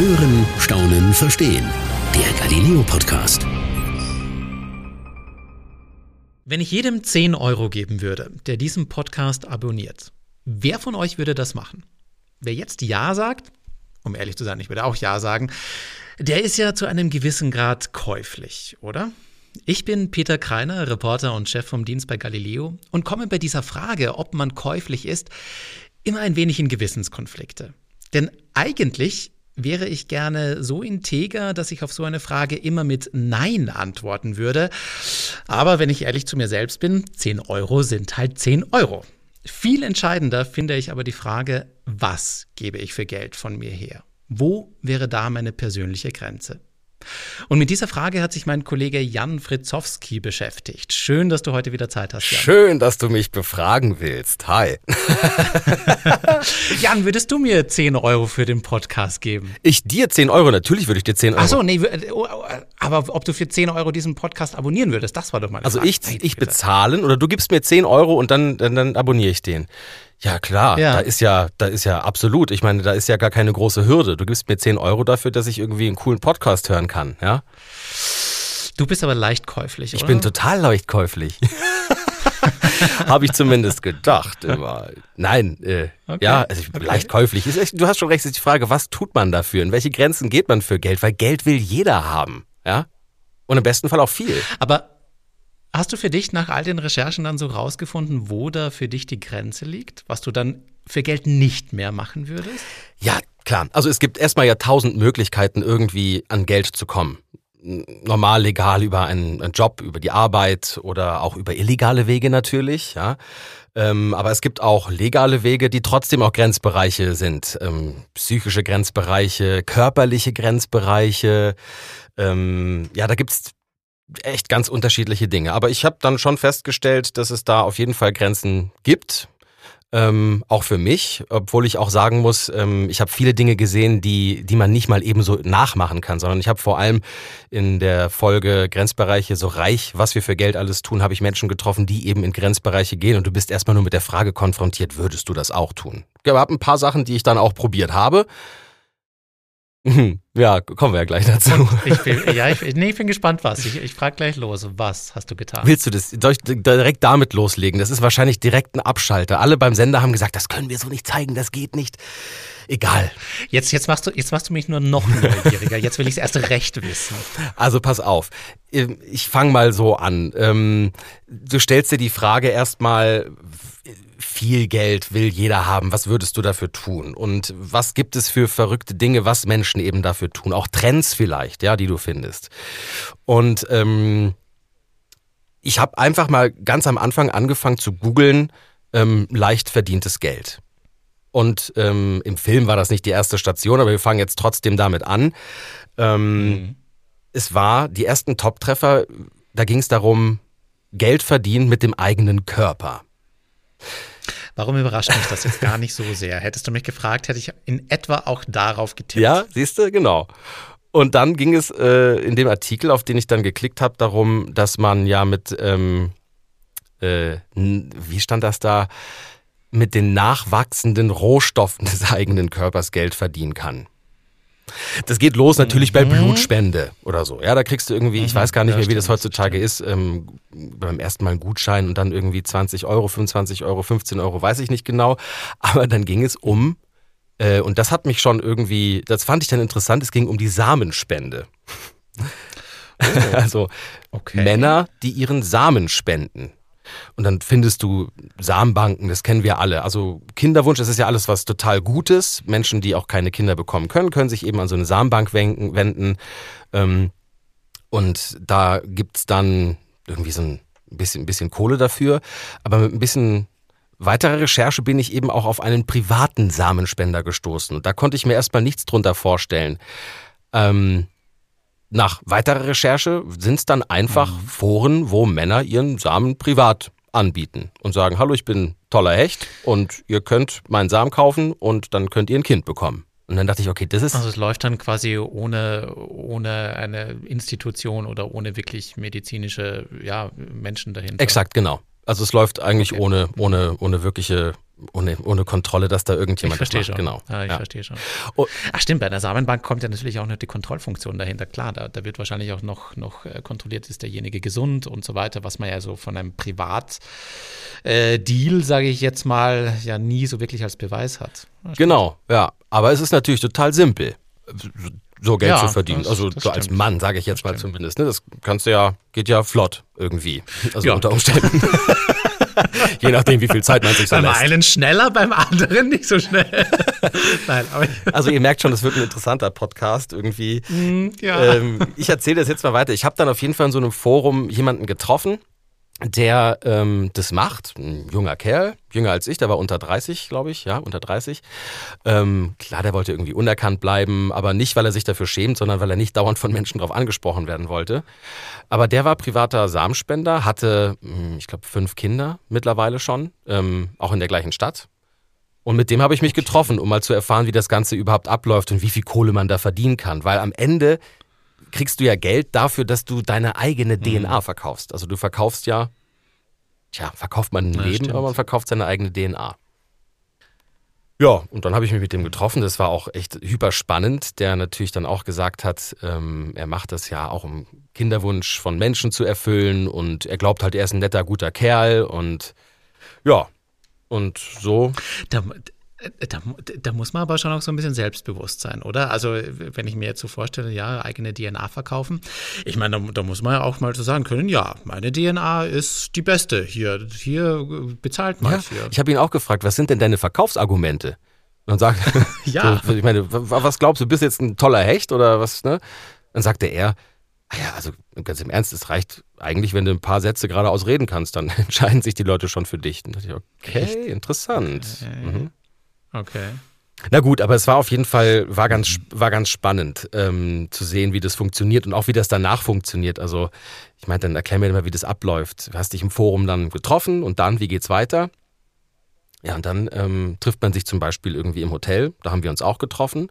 Hören, Staunen, Verstehen. Der Galileo Podcast. Wenn ich jedem 10 Euro geben würde, der diesen Podcast abonniert, wer von euch würde das machen? Wer jetzt Ja sagt, um ehrlich zu sein, ich würde auch Ja sagen, der ist ja zu einem gewissen Grad käuflich, oder? Ich bin Peter Kreiner, Reporter und Chef vom Dienst bei Galileo und komme bei dieser Frage, ob man käuflich ist, immer ein wenig in Gewissenskonflikte. Denn eigentlich wäre ich gerne so integer, dass ich auf so eine Frage immer mit Nein antworten würde. Aber wenn ich ehrlich zu mir selbst bin, 10 Euro sind halt 10 Euro. Viel entscheidender finde ich aber die Frage, was gebe ich für Geld von mir her? Wo wäre da meine persönliche Grenze? Und mit dieser Frage hat sich mein Kollege Jan Fritzowski beschäftigt. Schön, dass du heute wieder Zeit hast. Jan. Schön, dass du mich befragen willst. Hi. Jan, würdest du mir 10 Euro für den Podcast geben? Ich dir 10 Euro? Natürlich würde ich dir 10 Euro. Achso, nee, oh, oh, aber ob du für 10 Euro diesen Podcast abonnieren würdest, das war doch mal. Also Frage. ich, ich bezahlen oder du gibst mir 10 Euro und dann, dann, dann abonniere ich den. Ja, klar, ja. da ist ja, da ist ja absolut. Ich meine, da ist ja gar keine große Hürde. Du gibst mir 10 Euro dafür, dass ich irgendwie einen coolen Podcast hören kann, ja? Du bist aber leicht käuflich, Ich bin total leicht käuflich. Habe ich zumindest gedacht immer. Nein, äh, okay. ja, also okay. leicht käuflich. Du hast schon recht, ist die Frage, was tut man dafür? In welche Grenzen geht man für Geld? Weil Geld will jeder haben, ja? Und im besten Fall auch viel. Aber Hast du für dich nach all den Recherchen dann so rausgefunden, wo da für dich die Grenze liegt, was du dann für Geld nicht mehr machen würdest? Ja, klar. Also es gibt erstmal ja tausend Möglichkeiten, irgendwie an Geld zu kommen. Normal, legal über einen, einen Job, über die Arbeit oder auch über illegale Wege natürlich, ja. Ähm, aber es gibt auch legale Wege, die trotzdem auch Grenzbereiche sind. Ähm, psychische Grenzbereiche, körperliche Grenzbereiche. Ähm, ja, da gibt's echt ganz unterschiedliche Dinge. Aber ich habe dann schon festgestellt, dass es da auf jeden Fall Grenzen gibt. Ähm, auch für mich, obwohl ich auch sagen muss, ähm, ich habe viele Dinge gesehen, die, die man nicht mal eben so nachmachen kann, sondern ich habe vor allem in der Folge Grenzbereiche so reich, was wir für Geld alles tun, habe ich Menschen getroffen, die eben in Grenzbereiche gehen und du bist erstmal nur mit der Frage konfrontiert, würdest du das auch tun? Ich habe ein paar Sachen, die ich dann auch probiert habe Ja, kommen wir ja gleich dazu. Ich bin, ja, ich, nee, ich bin gespannt, was. Ich, ich frage gleich los. Was hast du getan? Willst du das soll ich direkt damit loslegen? Das ist wahrscheinlich direkt ein Abschalter. Alle beim Sender haben gesagt, das können wir so nicht zeigen, das geht nicht. Egal. Jetzt, jetzt, machst, du, jetzt machst du mich nur noch neugieriger. Jetzt will ich es erst recht wissen. Also pass auf. Ich fange mal so an. Ähm, du stellst dir die Frage erstmal, viel Geld will jeder haben. Was würdest du dafür tun? Und was gibt es für verrückte Dinge, was Menschen eben dafür tun? Auch Trends vielleicht, ja, die du findest. Und ähm, ich habe einfach mal ganz am Anfang angefangen zu googeln, ähm, leicht verdientes Geld. Und ähm, im Film war das nicht die erste Station, aber wir fangen jetzt trotzdem damit an. Ähm, mhm. Es war die ersten Top-Treffer, da ging es darum, Geld verdienen mit dem eigenen Körper. Warum überrascht mich das jetzt gar nicht so sehr? Hättest du mich gefragt, hätte ich in etwa auch darauf getippt. Ja, siehst du, genau. Und dann ging es äh, in dem Artikel, auf den ich dann geklickt habe, darum, dass man ja mit, ähm, äh, wie stand das da, mit den nachwachsenden Rohstoffen des eigenen Körpers Geld verdienen kann. Das geht los natürlich mhm. bei Blutspende oder so. Ja, da kriegst du irgendwie, ich mhm. weiß gar nicht mehr, wie das heutzutage ist, ähm, beim ersten Mal einen Gutschein und dann irgendwie 20 Euro, 25 Euro, 15 Euro, weiß ich nicht genau. Aber dann ging es um, äh, und das hat mich schon irgendwie, das fand ich dann interessant, es ging um die Samenspende. Oh. also okay. Männer, die ihren Samen spenden. Und dann findest du Samenbanken, das kennen wir alle. Also Kinderwunsch, das ist ja alles was total Gutes. Menschen, die auch keine Kinder bekommen können, können sich eben an so eine Samenbank wenden. Ähm, und da gibt's dann irgendwie so ein bisschen, ein bisschen Kohle dafür. Aber mit ein bisschen weiterer Recherche bin ich eben auch auf einen privaten Samenspender gestoßen. Und da konnte ich mir erstmal nichts drunter vorstellen. Ähm, nach weiterer Recherche sind es dann einfach mhm. Foren, wo Männer ihren Samen privat anbieten und sagen, hallo, ich bin toller Hecht und ihr könnt meinen Samen kaufen und dann könnt ihr ein Kind bekommen. Und dann dachte ich, okay, das ist. Also es läuft dann quasi ohne, ohne eine Institution oder ohne wirklich medizinische ja, Menschen dahinter. Exakt, genau. Also es läuft eigentlich okay. ohne, ohne, ohne wirkliche ohne, ohne Kontrolle, dass da irgendjemand ich verstehe. Schon. Genau. Ja, ich ja. verstehe schon. Oh. Ach stimmt, bei der Samenbank kommt ja natürlich auch noch die Kontrollfunktion dahinter. Klar, da, da wird wahrscheinlich auch noch, noch äh, kontrolliert, ist derjenige gesund und so weiter, was man ja so von einem Privatdeal, äh, sage ich jetzt mal, ja nie so wirklich als Beweis hat. Genau, ja. Aber es ist natürlich total simpel so Geld ja, zu verdienen. Das, also das so als Mann, sage ich jetzt mal zumindest. Ne? Das kannst du ja, geht ja flott irgendwie. Also ja. unter Umständen. Je nachdem, wie viel Zeit man sich so Beim lässt. einen schneller, beim anderen nicht so schnell. Nein, also ihr merkt schon, das wird ein interessanter Podcast irgendwie. Mm, ja. ähm, ich erzähle das jetzt mal weiter. Ich habe dann auf jeden Fall in so einem Forum jemanden getroffen, der ähm, das macht, ein junger Kerl, jünger als ich, der war unter 30, glaube ich, ja, unter 30. Ähm, klar, der wollte irgendwie unerkannt bleiben, aber nicht, weil er sich dafür schämt, sondern weil er nicht dauernd von Menschen darauf angesprochen werden wollte. Aber der war privater Samenspender, hatte, hm, ich glaube, fünf Kinder mittlerweile schon, ähm, auch in der gleichen Stadt. Und mit dem habe ich mich getroffen, um mal zu erfahren, wie das Ganze überhaupt abläuft und wie viel Kohle man da verdienen kann. Weil am Ende kriegst du ja Geld dafür, dass du deine eigene mhm. DNA verkaufst. Also du verkaufst ja, tja, verkauft man ein ja, Leben, stimmt. aber man verkauft seine eigene DNA. Ja, und dann habe ich mich mit dem getroffen. Das war auch echt hyper spannend, der natürlich dann auch gesagt hat, ähm, er macht das ja auch, um Kinderwunsch von Menschen zu erfüllen und er glaubt halt, er ist ein netter, guter Kerl und ja, und so. Da, da, da, muss man aber schon auch so ein bisschen selbstbewusst sein, oder? Also, wenn ich mir jetzt so vorstelle, ja, eigene DNA verkaufen. Ich meine, da, da, muss man ja auch mal so sagen können, ja, meine DNA ist die beste. Hier, hier bezahlt mal ja, für. Ich habe ihn auch gefragt, was sind denn deine Verkaufsargumente? Und sagt, ja. So, ich meine, was glaubst du, bist jetzt ein toller Hecht oder was, ne? Dann sagte er, ah ja, also ganz im Ernst, es reicht eigentlich, wenn du ein paar Sätze geradeaus reden kannst, dann entscheiden sich die Leute schon für dich. Und dachte ich, okay, Echt? interessant. Mhm. Okay. Na gut, aber es war auf jeden Fall, war ganz, war ganz spannend ähm, zu sehen, wie das funktioniert und auch wie das danach funktioniert. Also ich meine, dann erklär mir mal, wie das abläuft. Du hast dich im Forum dann getroffen und dann, wie geht's weiter? Ja, und dann ähm, trifft man sich zum Beispiel irgendwie im Hotel, da haben wir uns auch getroffen.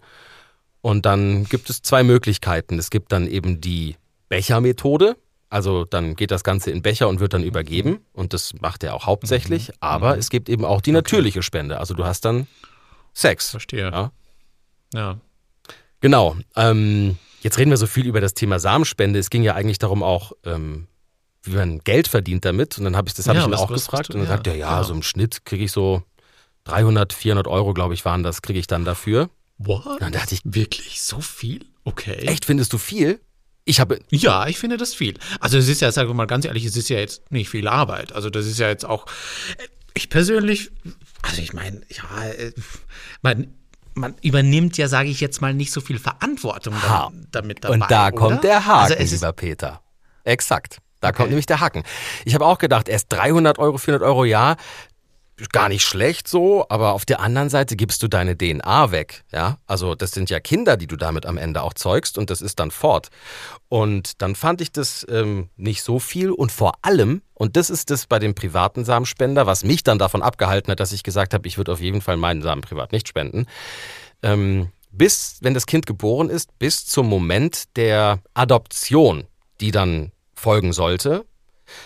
Und dann gibt es zwei Möglichkeiten. Es gibt dann eben die Bechermethode. Also dann geht das Ganze in Becher und wird dann übergeben. Und das macht er auch hauptsächlich. Mhm. Aber mhm. es gibt eben auch die natürliche Spende. Also du hast dann Sex. Verstehe. Ja. ja. Genau. Ähm, jetzt reden wir so viel über das Thema Samenspende. Es ging ja eigentlich darum auch, ähm, wie man Geld verdient damit. Und dann habe ich das hab ja, ich ihn auch gefragt. Du, und dann ja, sagt er, ja, ja, so im Schnitt kriege ich so 300, 400 Euro, glaube ich, waren das, kriege ich dann dafür. What? Dann dachte ich, wirklich so viel? Okay. Echt, findest du viel? Ich habe. Ja, ich finde das viel. Also es ist ja, sagen wir mal ganz ehrlich, es ist ja jetzt nicht viel Arbeit. Also das ist ja jetzt auch. Ich persönlich also ich meine, ja, äh, man, man übernimmt ja, sage ich jetzt mal, nicht so viel Verantwortung ha. damit dabei. Und da oder? kommt der Haken, also lieber Peter. Exakt. Da okay. kommt nämlich der Haken. Ich habe auch gedacht, erst 300 Euro, 400 Euro, ja, gar nicht schlecht so, aber auf der anderen Seite gibst du deine DNA weg, ja? Also das sind ja Kinder, die du damit am Ende auch zeugst und das ist dann fort. Und dann fand ich das ähm, nicht so viel und vor allem, und das ist das bei dem privaten Samenspender, was mich dann davon abgehalten hat, dass ich gesagt habe, ich würde auf jeden Fall meinen Samen privat nicht spenden. Ähm, bis, wenn das Kind geboren ist, bis zum Moment der Adoption, die dann folgen sollte,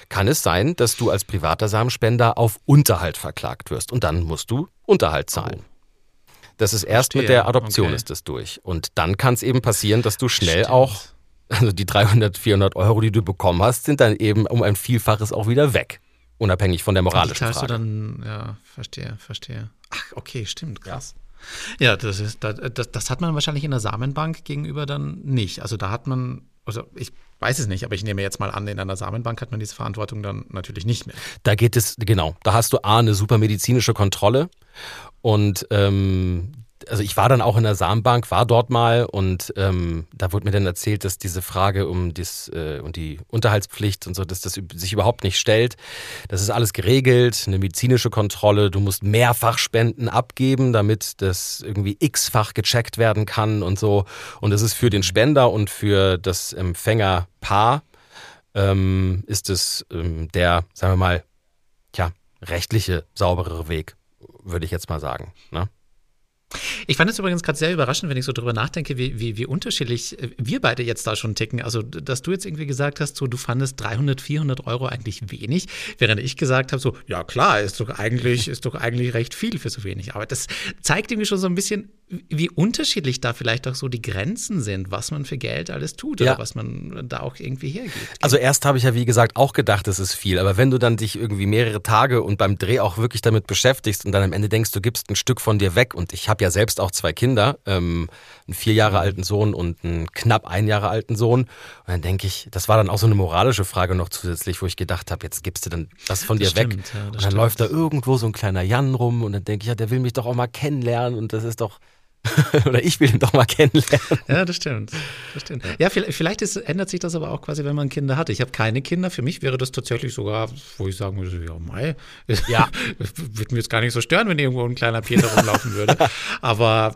kann es sein, dass du als privater Samenspender auf Unterhalt verklagt wirst und dann musst du Unterhalt zahlen. Oh. Das ist erst Verstehe. mit der Adoption okay. ist es durch. Und dann kann es eben passieren, dass du schnell Stimmt. auch, also die 300, 400 Euro, die du bekommen hast, sind dann eben um ein Vielfaches auch wieder weg. Unabhängig von der moralischen Frage. du dann, ja, verstehe, verstehe. Ach, okay, stimmt, krass. Ja, ja das, ist, das, das hat man wahrscheinlich in der Samenbank gegenüber dann nicht. Also da hat man also ich weiß es nicht, aber ich nehme jetzt mal an, in einer Samenbank hat man diese Verantwortung dann natürlich nicht mehr. Da geht es, genau, da hast du A, eine super medizinische Kontrolle und ähm, also ich war dann auch in der Samenbank, war dort mal und ähm, da wurde mir dann erzählt, dass diese Frage um, dies, äh, um die Unterhaltspflicht und so, dass das sich überhaupt nicht stellt. Das ist alles geregelt, eine medizinische Kontrolle. Du musst mehrfach Spenden abgeben, damit das irgendwie x-fach gecheckt werden kann und so. Und das ist für den Spender und für das Empfängerpaar ähm, ist es ähm, der, sagen wir mal, tja, rechtliche, sauberere Weg, würde ich jetzt mal sagen. Ne? Ich fand es übrigens gerade sehr überraschend, wenn ich so drüber nachdenke, wie, wie, wie unterschiedlich äh, wir beide jetzt da schon ticken. Also, dass du jetzt irgendwie gesagt hast, so, du fandest 300, 400 Euro eigentlich wenig, während ich gesagt habe, so, ja klar, ist doch eigentlich, ist doch eigentlich recht viel für so wenig. Aber das zeigt irgendwie schon so ein bisschen, wie unterschiedlich da vielleicht auch so die Grenzen sind, was man für Geld alles tut Ja. oder was man da auch irgendwie hergibt. Also erst habe ich ja wie gesagt auch gedacht, es ist viel, aber wenn du dann dich irgendwie mehrere Tage und beim Dreh auch wirklich damit beschäftigst und dann am Ende denkst, du gibst ein Stück von dir weg und ich habe ja selbst auch zwei Kinder, ähm, einen vier Jahre alten Sohn und einen knapp ein Jahre alten Sohn und dann denke ich, das war dann auch so eine moralische Frage noch zusätzlich, wo ich gedacht habe, jetzt gibst du dann das von dir Das weg stimmt, ja, das und dann stimmt. läuft da irgendwo so ein kleiner Jan rum und dann denke ich, ja, der will mich doch auch mal kennenlernen und das ist doch oder ich will ihn doch mal kennenlernen. Ja, das stimmt. Das stimmt. Ja, vielleicht, vielleicht ist, ändert sich das aber auch quasi, wenn man Kinder hat. Ich habe keine Kinder. Für mich wäre das tatsächlich sogar, wo ich sagen würde, ja, Mai, Ja. würde mir jetzt gar nicht so stören, wenn irgendwo ein kleiner Peter rumlaufen würde. Aber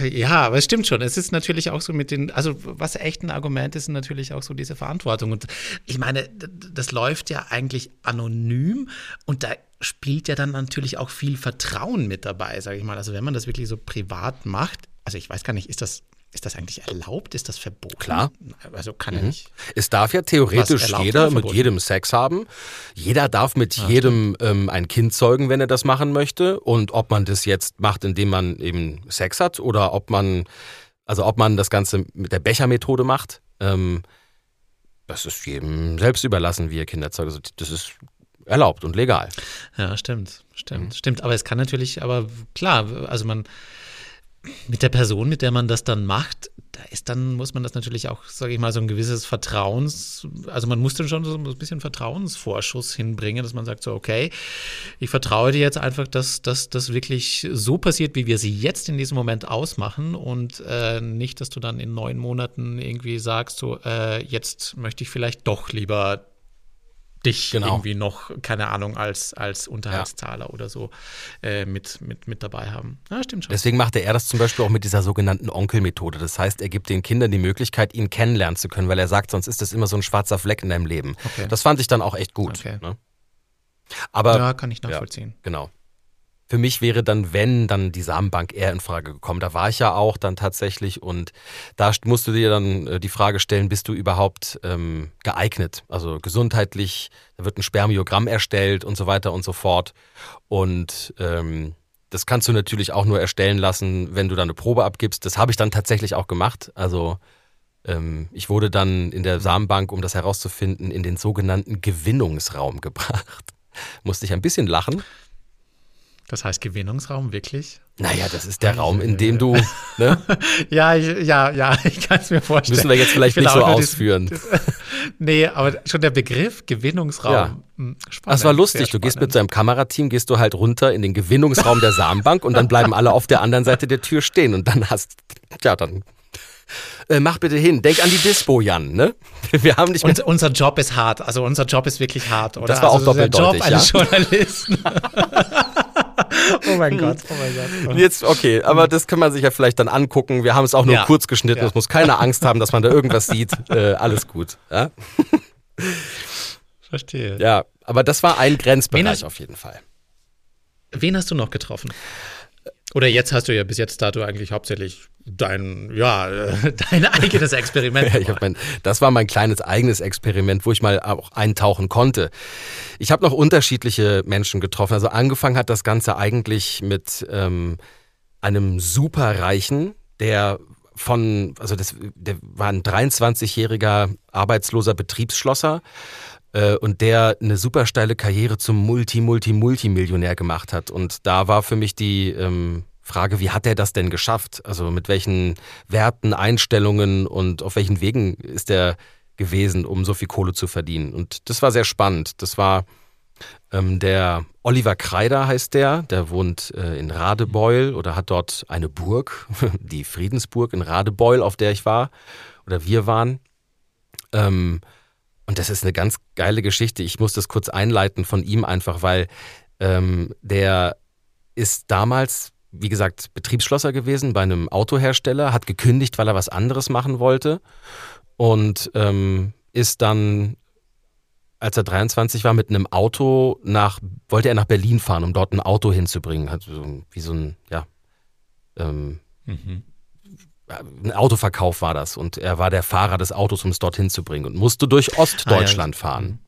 ja, aber es stimmt schon. Es ist natürlich auch so mit den, also was echt ein Argument ist, natürlich auch so diese Verantwortung. Und ich meine, das läuft ja eigentlich anonym und da spielt ja dann natürlich auch viel Vertrauen mit dabei, sage ich mal. Also wenn man das wirklich so privat macht, also ich weiß gar nicht, ist das, ist das eigentlich erlaubt? Ist das verboten? Klar. Also kann er nicht. Es darf ja theoretisch jeder mit jedem Sex haben. Jeder darf mit jedem ähm, ein Kind zeugen, wenn er das machen möchte. Und ob man das jetzt macht, indem man eben Sex hat oder ob man, also ob man das Ganze mit der Bechermethode macht, ähm, das ist jedem selbst überlassen, wie er Kinder zeugt. Also das ist erlaubt und legal. Ja, stimmt, stimmt, stimmt. Aber es kann natürlich, aber klar, also man mit der Person, mit der man das dann macht, da ist dann, muss man das natürlich auch, sage ich mal, so ein gewisses Vertrauens, also man muss dann schon so ein bisschen Vertrauensvorschuss hinbringen, dass man sagt so, okay, ich vertraue dir jetzt einfach, dass dass das wirklich so passiert, wie wir sie jetzt in diesem Moment ausmachen und äh, nicht, dass du dann in neun Monaten irgendwie sagst, so, äh, jetzt möchte ich vielleicht doch lieber dich Genau. irgendwie noch, keine Ahnung, als, als Unterhaltszahler oder so äh, mit, mit, mit dabei haben. Ja, stimmt schon. Deswegen machte er das zum Beispiel auch mit dieser sogenannten Onkelmethode. Das heißt, er gibt den Kindern die Möglichkeit, ihn kennenlernen zu können, weil er sagt, sonst ist das immer so ein schwarzer Fleck in deinem Leben. Okay. Das fand ich dann auch echt gut. Okay. Ne? Aber ja, kann ich nachvollziehen. Genau. Für mich wäre dann, wenn, dann die Samenbank eher in Frage gekommen. Da war ich ja auch dann tatsächlich und da musst du dir dann äh, die Frage stellen, bist du überhaupt ähm, geeignet? Also gesundheitlich, da wird ein Spermiogramm erstellt und so weiter und so fort. Und ähm, das kannst du natürlich auch nur erstellen lassen, wenn du da eine Probe abgibst. Das habe ich dann tatsächlich auch gemacht. Also ähm, ich wurde dann in der Samenbank, um das herauszufinden, in den sogenannten Gewinnungsraum gebracht. Musste ich ein bisschen lachen. Das heißt Gewinnungsraum, wirklich? Naja, das ist der Raum, in dem du, ne? Ja, ich, ja, ja, ich kann es mir vorstellen. Müssen wir jetzt vielleicht nicht so nur diesen- ausführen. Nee, aber schon der Begriff Gewinnungsraum. Ja. hm, Spannend, Das war lustig. Du gehst mit deinem Kamerateam, gehst du halt runter in den Gewinnungsraum der Samenbank und dann bleiben alle auf der anderen Seite der Tür stehen und dann hast, ja, dann äh, mach bitte hin. Denk an die Dispo, Jan, ne? Wir haben dich Und unser Job ist hart. Also unser Job ist wirklich hart, oder? Das war auch also der Job doppeldeutig, eines ja? Journalisten. oh mein Gott, oh mein Gott. Jetzt, okay, aber das kann man sich ja vielleicht dann angucken. Wir haben es auch nur Ja. kurz geschnitten. Ja. Es muss keine Angst haben, dass man da irgendwas sieht. Äh, alles gut. Ja? Verstehe. ja, aber das war ein Grenzbereich hast- auf jeden Fall. Wen hast du noch getroffen? Oder jetzt hast du ja bis jetzt dato eigentlich hauptsächlich dein, ja, äh, dein eigenes Experiment Ja, ich hab mein, das war mein kleines eigenes Experiment, wo ich mal auch eintauchen konnte. Ich habe noch unterschiedliche Menschen getroffen. Also angefangen hat das Ganze eigentlich mit ähm, einem Superreichen, der von, also das, der war ein 23-jähriger arbeitsloser Betriebsschlosser und der eine super steile Karriere zum Multi, Multi, Multimillionär gemacht hat. Und da war für mich die ähm, Frage, wie hat er das denn geschafft? Also mit welchen Werten, Einstellungen und auf welchen Wegen ist er gewesen, um so viel Kohle zu verdienen? Und das war sehr spannend. Das war ähm, der Oliver Kreider heißt der, der wohnt äh, in Radebeul oder hat dort eine Burg, die Friedensburg in Radebeul, auf der ich war oder wir waren. Ähm, und das ist eine ganz geile Geschichte. Ich muss das kurz einleiten von ihm einfach, weil ähm, der ist damals, wie gesagt, Betriebsschlosser gewesen bei einem Autohersteller, hat gekündigt, weil er was anderes machen wollte und ähm, ist dann, als er 23 war, mit einem Auto nach, wollte er nach Berlin fahren, um dort ein Auto hinzubringen. Hat so, wie so ein, ja, ähm, mhm. Ein Autoverkauf war das und er war der Fahrer des Autos, um es dorthin zu bringen und musste durch Ostdeutschland ah, ja. fahren.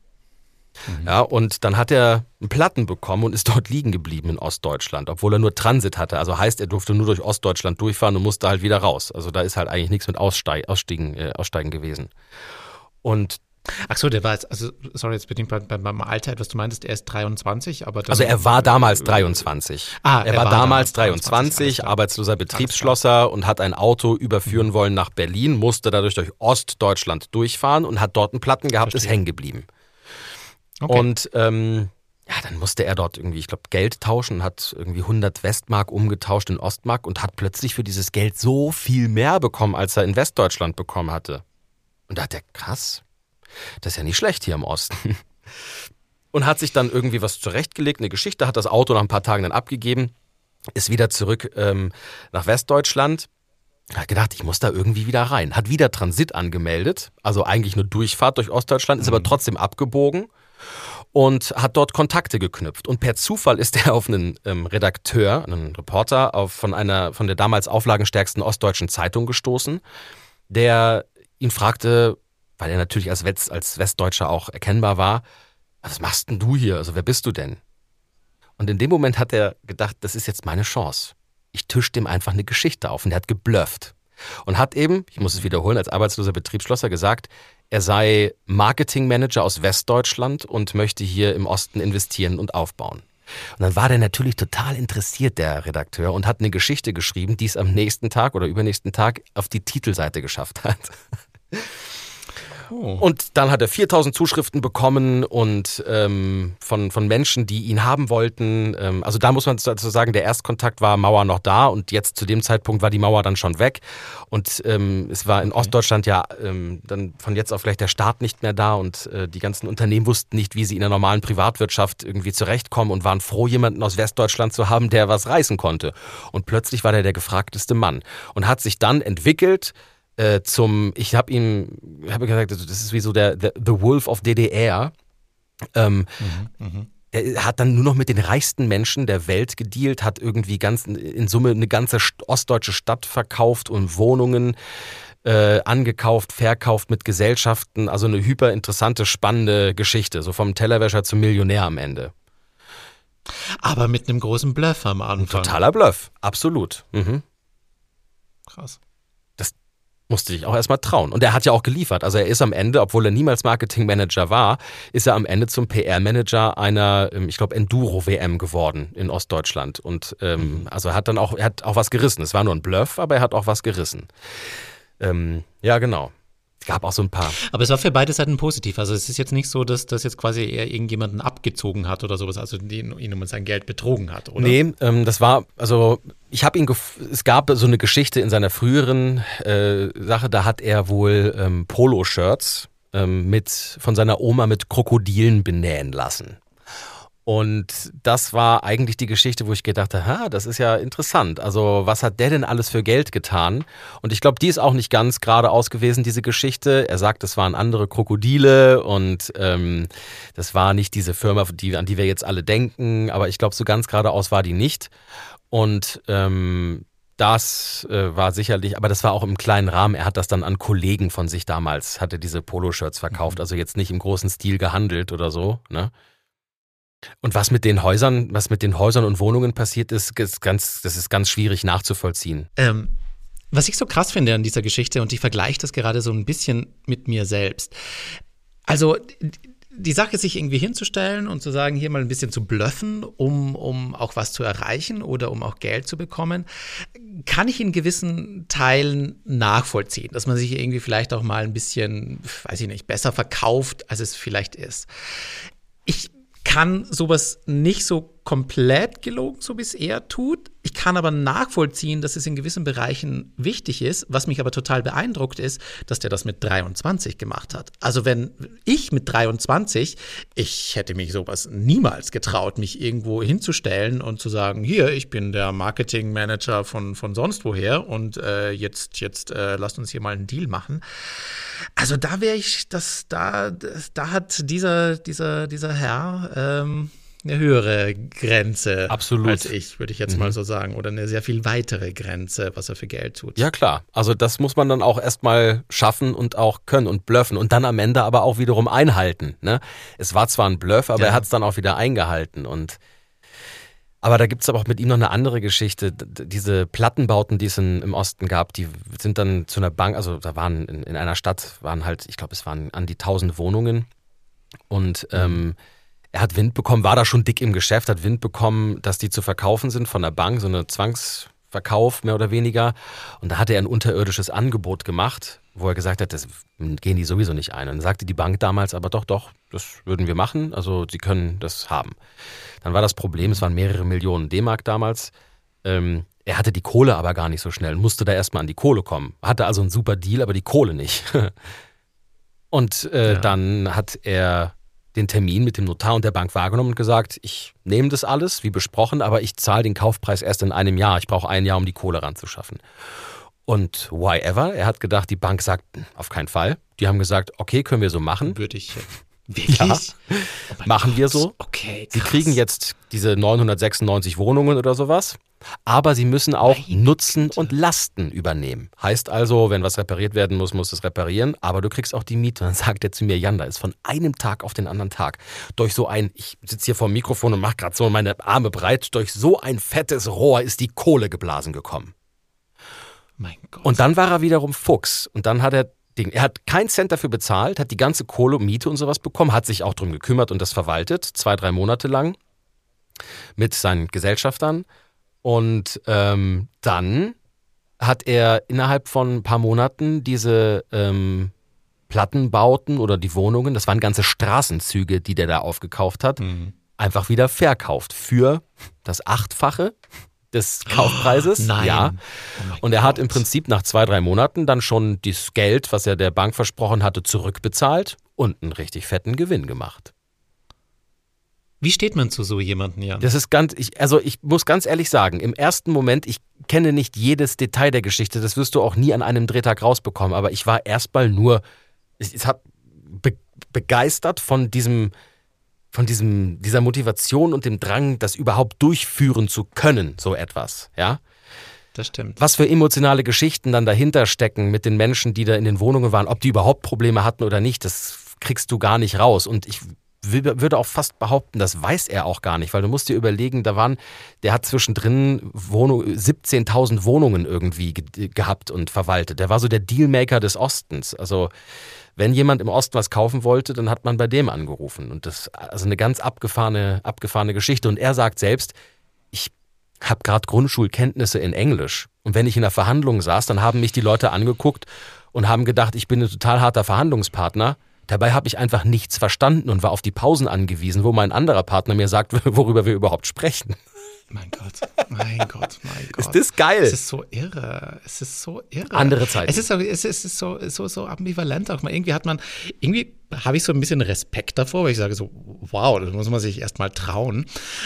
Mhm. Ja, und dann hat er einen Platten bekommen und ist dort liegen geblieben in Ostdeutschland, obwohl er nur Transit hatte. Also heißt, er durfte nur durch Ostdeutschland durchfahren und musste halt wieder raus. Also da ist halt eigentlich nichts mit Aussteigen, äh, Aussteigen gewesen. Und Ach so, der war jetzt, also sorry, jetzt bedingt beim, beim Alter etwas, du meintest, er ist 23, aber Also er war damals 23. Ah, er, er war, war, damals 23, 23 arbeitsloser Betriebsschlosser und hat ein Auto überführen mhm. wollen nach Berlin, musste dadurch durch Ostdeutschland durchfahren und hat dort einen Platten gehabt, Verstehe. ist hängen geblieben. Okay. Und ähm, ja, dann musste er dort irgendwie, ich glaube, Geld tauschen, hat irgendwie 100 Westmark umgetauscht in Ostmark und hat plötzlich für dieses Geld so viel mehr bekommen, als er in Westdeutschland bekommen hatte. Und da hat er, krass, das ist ja nicht schlecht hier im Osten. Und hat sich dann irgendwie was zurechtgelegt, eine Geschichte, hat das Auto nach ein paar Tagen dann abgegeben, ist wieder zurück ähm, nach Westdeutschland. Hat gedacht, ich muss da irgendwie wieder rein. Hat wieder Transit angemeldet, also eigentlich nur Durchfahrt durch Ostdeutschland, ist mhm. aber trotzdem abgebogen und hat dort Kontakte geknüpft. Und per Zufall ist er auf einen ähm, Redakteur, einen Reporter auf, von einer von der damals auflagenstärksten ostdeutschen Zeitung gestoßen, der ihn fragte, weil er natürlich als, West, als Westdeutscher auch erkennbar war, was machst denn du hier? Also wer bist du denn? Und in dem Moment hat er gedacht, das ist jetzt meine Chance. Ich tisch dem einfach eine Geschichte auf und er hat geblufft. Und hat eben, ich muss es wiederholen, als arbeitsloser Betriebsschlosser gesagt, er sei Marketingmanager aus Westdeutschland und möchte hier im Osten investieren und aufbauen. Und dann war der natürlich total interessiert, der Redakteur, und hat eine Geschichte geschrieben, die es am nächsten Tag oder übernächsten Tag auf die Titelseite geschafft hat. Oh. Und dann hat er 4000 Zuschriften bekommen und ähm, von, von Menschen, die ihn haben wollten. Ähm, also da muss man dazu sagen, der Erstkontakt war Mauer noch da und jetzt zu dem Zeitpunkt war die Mauer dann schon weg. Und ähm, es war in okay. Ostdeutschland ja ähm, dann von jetzt auf gleich der Staat nicht mehr da und äh, die ganzen Unternehmen wussten nicht, wie sie in der normalen Privatwirtschaft irgendwie zurechtkommen und waren froh, jemanden aus Westdeutschland zu haben, der was reißen konnte. Und plötzlich war der der gefragteste Mann und hat sich dann entwickelt äh, zum, ich habe ihm, habe gesagt, das ist wie so der, der The Wolf of DDR. Ähm, mhm, mh. Er hat dann nur noch mit den reichsten Menschen der Welt gedealt, hat irgendwie ganz in Summe eine ganze ostdeutsche Stadt verkauft und Wohnungen äh, angekauft, verkauft mit Gesellschaften. Also eine hyper interessante, spannende Geschichte. So vom Tellerwäscher zum Millionär am Ende. Aber mit einem großen Bluff am Anfang. Ein totaler Bluff, absolut. Mhm. Krass musste ich auch erstmal trauen. Und er hat ja auch geliefert. Also er ist am Ende, obwohl er niemals Marketingmanager war, ist er am Ende zum PR-Manager einer, ähm, ich glaube, Enduro-WM geworden in Ostdeutschland. Und ähm, mhm. also er hat dann auch, er hat auch was gerissen. Es war nur ein Bluff, aber er hat auch was gerissen. Ähm, ja, genau. Es gab auch so ein paar. Aber es war für beide Seiten positiv. Also es ist jetzt nicht so, dass das jetzt quasi er irgendjemanden abgezogen hat oder sowas, also ihn, ihn um sein Geld betrogen hat, oder? Nee, ähm, das war, also ich habe ihn, es gab so eine Geschichte in seiner früheren äh, Sache, da hat er wohl ähm, Poloshirts ähm, mit, von seiner Oma mit Krokodilen benähen lassen. Und das war eigentlich die Geschichte, wo ich gedacht habe, ha, das ist ja interessant. Also was hat der denn alles für Geld getan? Und ich glaube, die ist auch nicht ganz geradeaus gewesen, diese Geschichte. Er sagt, es waren andere Krokodile und ähm, das war nicht diese Firma, die, an die wir jetzt alle denken. Aber ich glaube, so ganz geradeaus war die nicht. Und ähm, das äh, war sicherlich, aber das war auch im kleinen Rahmen. Er hat das dann an Kollegen von sich damals, hatte diese Poloshirts verkauft, mhm. also jetzt nicht im großen Stil gehandelt oder so. Ne? Und was mit den Häusern, was mit den Häusern und Wohnungen passiert ist, ist ganz, das ist ganz schwierig nachzuvollziehen. Ähm, was ich so krass finde an dieser Geschichte, und ich vergleiche das gerade so ein bisschen mit mir selbst. Also, die Sache, sich irgendwie hinzustellen und zu sagen, hier mal ein bisschen zu blöffen, um, um auch was zu erreichen oder um auch Geld zu bekommen, kann ich in gewissen Teilen nachvollziehen, dass man sich irgendwie vielleicht auch mal ein bisschen, weiß ich nicht, besser verkauft, als es vielleicht ist. Ich kann sowas nicht so komplett gelogen, so wie es er tut. Ich kann aber nachvollziehen, dass es in gewissen Bereichen wichtig ist. Was mich aber total beeindruckt ist, dass der das mit 23 gemacht hat. Also wenn ich mit 23, ich hätte mich sowas niemals getraut, mich irgendwo hinzustellen und zu sagen, hier, ich bin der Marketingmanager von, von sonst woher und äh, jetzt, jetzt äh, lasst uns hier mal einen Deal machen. Also da wäre ich, das, da, da hat dieser, dieser, dieser Herr, ähm, eine höhere Grenze Absolut. als ich, würde ich jetzt mal so sagen. Oder eine sehr viel weitere Grenze, was er für Geld tut. Ja, klar. Also das muss man dann auch erstmal schaffen und auch können und bluffen und dann am Ende aber auch wiederum einhalten. Ne? Es war zwar ein Bluff, aber Ja. er hat es dann auch wieder eingehalten. Und aber da gibt es aber auch mit ihm noch eine andere Geschichte. Diese Plattenbauten, die es in, im Osten gab, die sind dann zu einer Bank, also da waren in, in einer Stadt, waren halt, ich glaube, es waren an die tausend Wohnungen. Und ähm, er hat Wind bekommen, war da schon dick im Geschäft, hat Wind bekommen, dass die zu verkaufen sind von der Bank, so eine Zwangsverkauf mehr oder weniger. Und da hat er ein unterirdisches Angebot gemacht, wo er gesagt hat, das gehen die sowieso nicht ein. Und dann sagte die Bank damals aber doch, doch, das würden wir machen, also sie können das haben. Dann war das Problem, es waren mehrere Millionen D-Mark damals. Ähm, er hatte die Kohle aber gar nicht so schnell, musste da erstmal an die Kohle kommen. Hatte also einen super Deal, aber die Kohle nicht. Und äh, Ja. dann hat er den Termin mit dem Notar und der Bank wahrgenommen und gesagt, ich nehme das alles, wie besprochen, aber ich zahle den Kaufpreis erst in einem Jahr. Ich brauche ein Jahr, um die Kohle ranzuschaffen. Und why ever? Er hat gedacht, die Bank sagt, auf keinen Fall. Die haben gesagt, okay, können wir so machen. Würde ich. Wirklich? Ja. Oh Machen wir so. Okay. Sie krass. kriegen jetzt diese 996 Wohnungen oder sowas, aber sie müssen auch Meine Nutzen Güte. und Lasten übernehmen. Heißt also, wenn was repariert werden muss, musst du es reparieren, aber du kriegst auch die Miete. Dann sagt er zu mir, Jan, da ist von einem Tag auf den anderen Tag durch so ein, ich sitze hier vor dem Mikrofon und mache gerade so meine Arme breit, durch so ein fettes Rohr ist die Kohle geblasen gekommen. Mein Gott. Und dann war er wiederum Fuchs. Und dann hat er er hat keinen Cent dafür bezahlt, hat die ganze Kohle, Miete und sowas bekommen, hat sich auch drum gekümmert und das verwaltet, zwei, drei Monate lang mit seinen Gesellschaftern. Und ähm, dann hat er innerhalb von ein paar Monaten diese ähm, Plattenbauten oder die Wohnungen, das waren ganze Straßenzüge, die der da aufgekauft hat, Mhm. einfach wieder verkauft für das Achtfache des Kaufpreises. Nein. Ja. Oh Und er hat im Gott. Prinzip nach zwei, drei Monaten dann schon das Geld, was er der Bank versprochen hatte, zurückbezahlt und einen richtig fetten Gewinn gemacht. Wie steht man zu so jemandem, Jan? Das ist ganz, ich, also ich muss ganz ehrlich sagen, im ersten Moment, ich kenne nicht jedes Detail der Geschichte, das wirst du auch nie an einem Drehtag rausbekommen, aber ich war erstmal nur, es, es hat be, begeistert von diesem, von diesem, dieser Motivation und dem Drang, das überhaupt durchführen zu können, so etwas, ja. Das stimmt. was für emotionale Geschichten dann dahinter stecken mit den Menschen, die da in den Wohnungen waren, ob die überhaupt Probleme hatten oder nicht, das kriegst du gar nicht raus. Und ich würde auch fast behaupten, das weiß er auch gar nicht, weil du musst dir überlegen, da waren, der hat zwischendrin Wohnung, 17.000 Wohnungen irgendwie ge gehabt und verwaltet. Der war so der Dealmaker des Ostens. Also wenn jemand im Osten was kaufen wollte, dann hat man bei dem angerufen. Und das also eine ganz abgefahrene, abgefahrene Geschichte. Und er sagt selbst, ich habe gerade Grundschulkenntnisse in Englisch. Und wenn ich in der Verhandlung saß, dann haben mich die Leute angeguckt und haben gedacht, ich bin ein total harter Verhandlungspartner. Dabei habe ich einfach nichts verstanden und war auf die Pausen angewiesen, wo mein anderer Partner mir sagt, worüber wir überhaupt sprechen. Mein Gott. Mein Gott. Mein Gott. Ist das geil? Es ist so irre. Es ist so irre. Andere Zeiten. Es ist, so, es ist, es ist so, so, so ambivalent auch mal. Irgendwie hat man, irgendwie habe ich so ein bisschen Respekt davor, weil ich sage so, wow, das muss man sich erstmal trauen.